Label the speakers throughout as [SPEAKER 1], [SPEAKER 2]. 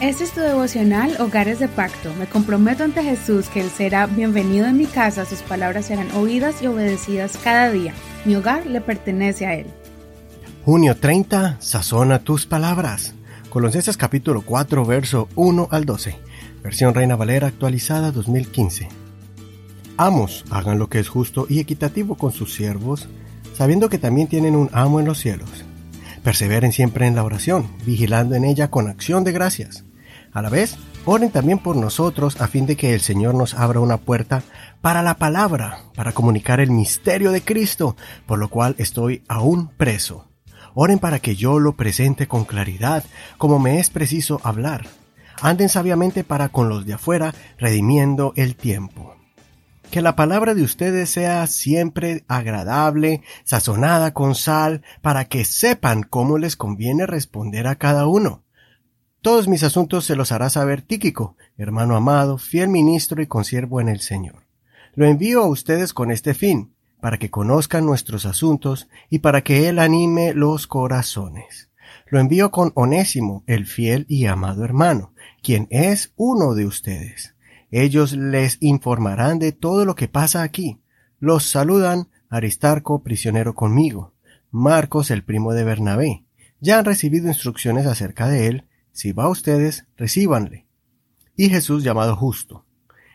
[SPEAKER 1] Este es tu devocional Hogares de Pacto. Me comprometo ante Jesús que Él será bienvenido en mi casa, sus palabras serán oídas y obedecidas cada día. Mi hogar le pertenece a Él.
[SPEAKER 2] Junio 30, sazona tus palabras. Colosenses capítulo 4, verso 1 al 12. Versión Reina Valera actualizada 2015. Amos, hagan lo que es justo y equitativo con sus siervos, sabiendo que también tienen un amo en los cielos. Perseveren siempre en la oración, vigilando en ella con acción de gracias a la vez, oren también por nosotros a fin de que el Señor nos abra una puerta para la palabra, para comunicar el misterio de Cristo, por lo cual estoy aún preso. Oren para que yo lo presente con claridad, como me es preciso hablar. Anden sabiamente para con los de afuera, redimiendo el tiempo. Que la palabra de ustedes sea siempre agradable, sazonada con sal, para que sepan cómo les conviene responder a cada uno todos mis asuntos se los hará saber Tíquico, hermano amado, fiel ministro y consiervo en el Señor. Lo envío a ustedes con este fin, para que conozcan nuestros asuntos y para que Él anime los corazones. Lo envío con Onésimo, el fiel y amado hermano, quien es uno de ustedes. Ellos les informarán de todo lo que pasa aquí. Los saludan Aristarco, prisionero conmigo, Marcos, el primo de Bernabé. Ya han recibido instrucciones acerca de él, si va a ustedes, recíbanle. Y Jesús llamado justo.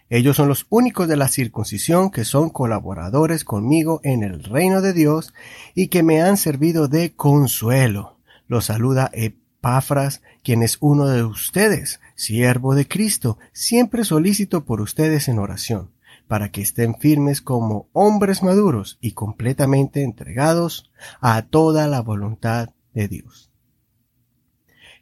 [SPEAKER 2] Ellos son los únicos de la circuncisión que son colaboradores conmigo en el reino de Dios y que me han servido de consuelo. Los saluda Epafras, quien es uno de ustedes, siervo de Cristo, siempre solícito por ustedes en oración, para que estén firmes como hombres maduros y completamente entregados a toda la voluntad de Dios.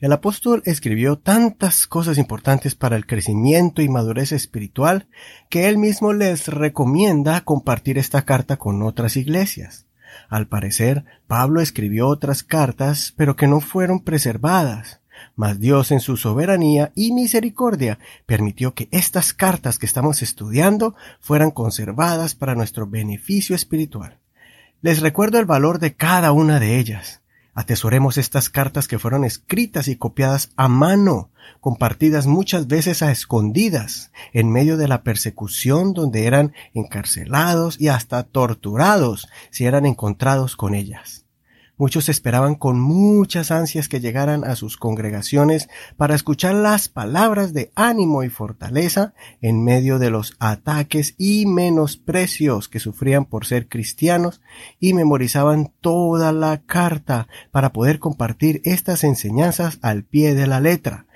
[SPEAKER 2] El apóstol escribió tantas cosas importantes para el crecimiento y madurez espiritual que él mismo les recomienda compartir esta carta con otras iglesias. Al parecer, Pablo escribió otras cartas, pero que no fueron preservadas. Mas Dios en su soberanía y misericordia permitió que estas cartas que estamos estudiando fueran conservadas para nuestro beneficio espiritual. Les recuerdo el valor de cada una de ellas. Atesoremos estas cartas que fueron escritas y copiadas a mano, compartidas muchas veces a escondidas, en medio de la persecución donde eran encarcelados y hasta torturados si eran encontrados con ellas. Muchos esperaban con muchas ansias que llegaran a sus congregaciones para escuchar las palabras de ánimo y fortaleza en medio de los ataques y menosprecios que sufrían por ser cristianos y memorizaban toda la carta para poder compartir estas enseñanzas al pie de la letra,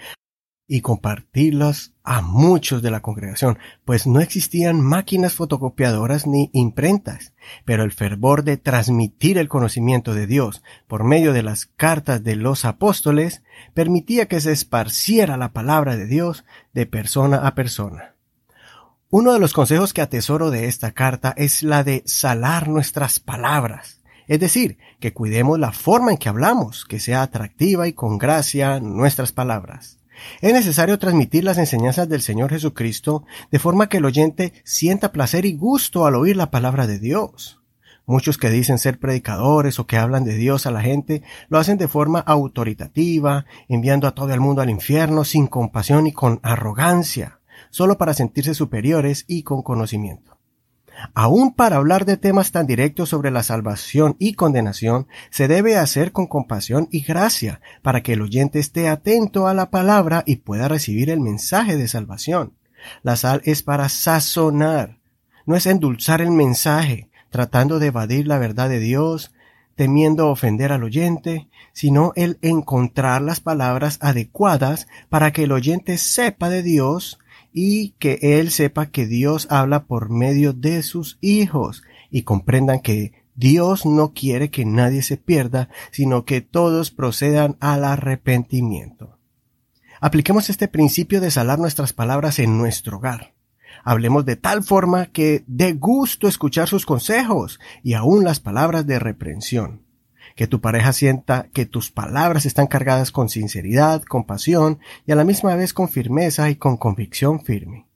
[SPEAKER 2] y compartirlas a muchos de la congregación, pues no existían máquinas fotocopiadoras ni imprentas, pero el fervor de transmitir el conocimiento de Dios por medio de las cartas de los apóstoles permitía que se esparciera la palabra de Dios de persona a persona. Uno de los consejos que atesoro de esta carta es la de salar nuestras palabras, es decir, que cuidemos la forma en que hablamos, que sea atractiva y con gracia nuestras palabras. Es necesario transmitir las enseñanzas del Señor Jesucristo de forma que el oyente sienta placer y gusto al oír la palabra de Dios. Muchos que dicen ser predicadores o que hablan de Dios a la gente lo hacen de forma autoritativa, enviando a todo el mundo al infierno sin compasión y con arrogancia, solo para sentirse superiores y con conocimiento. Aún para hablar de temas tan directos sobre la salvación y condenación, se debe hacer con compasión y gracia, para que el oyente esté atento a la palabra y pueda recibir el mensaje de salvación. La sal es para sazonar, no es endulzar el mensaje, tratando de evadir la verdad de Dios, temiendo ofender al oyente, sino el encontrar las palabras adecuadas para que el oyente sepa de Dios, y que él sepa que Dios habla por medio de sus hijos y comprendan que Dios no quiere que nadie se pierda, sino que todos procedan al arrepentimiento. Apliquemos este principio de salar nuestras palabras en nuestro hogar. Hablemos de tal forma que dé gusto escuchar sus consejos y aún las palabras de reprensión que tu pareja sienta que tus palabras están cargadas con sinceridad, compasión y a la misma vez con firmeza y con convicción firme.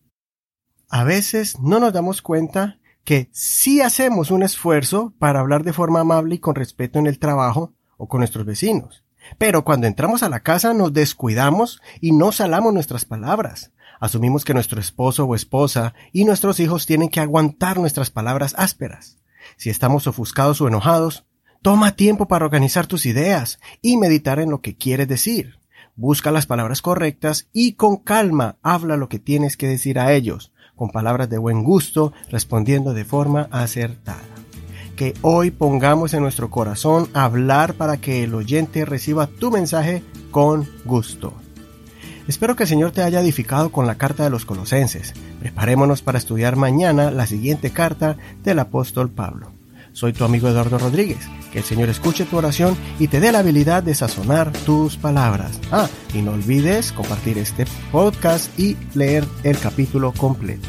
[SPEAKER 2] A veces no nos damos cuenta que si hacemos un esfuerzo para hablar de forma amable y con respeto en el trabajo o con nuestros vecinos, Pero cuando entramos a la casa nos descuidamos y no salamos nuestras palabras. Asumimos que nuestro esposo o esposa y nuestros hijos tienen que aguantar nuestras palabras ásperas. Si estamos ofuscados o enojados, toma tiempo para organizar tus ideas y meditar en lo que quieres decir. Busca las palabras correctas y con calma habla lo que tienes que decir a ellos, con palabras de buen gusto, respondiendo de forma acertada. Que hoy pongamos en nuestro corazón hablar para que el oyente reciba tu mensaje con gusto. Espero que el Señor te haya edificado con la carta de los colosenses. Preparémonos para estudiar mañana la siguiente carta del apóstol Pablo. Soy tu amigo Eduardo Rodríguez. Que el Señor escuche tu oración y te dé la habilidad de sazonar tus palabras. Ah, y no olvides compartir este podcast y leer el capítulo completo.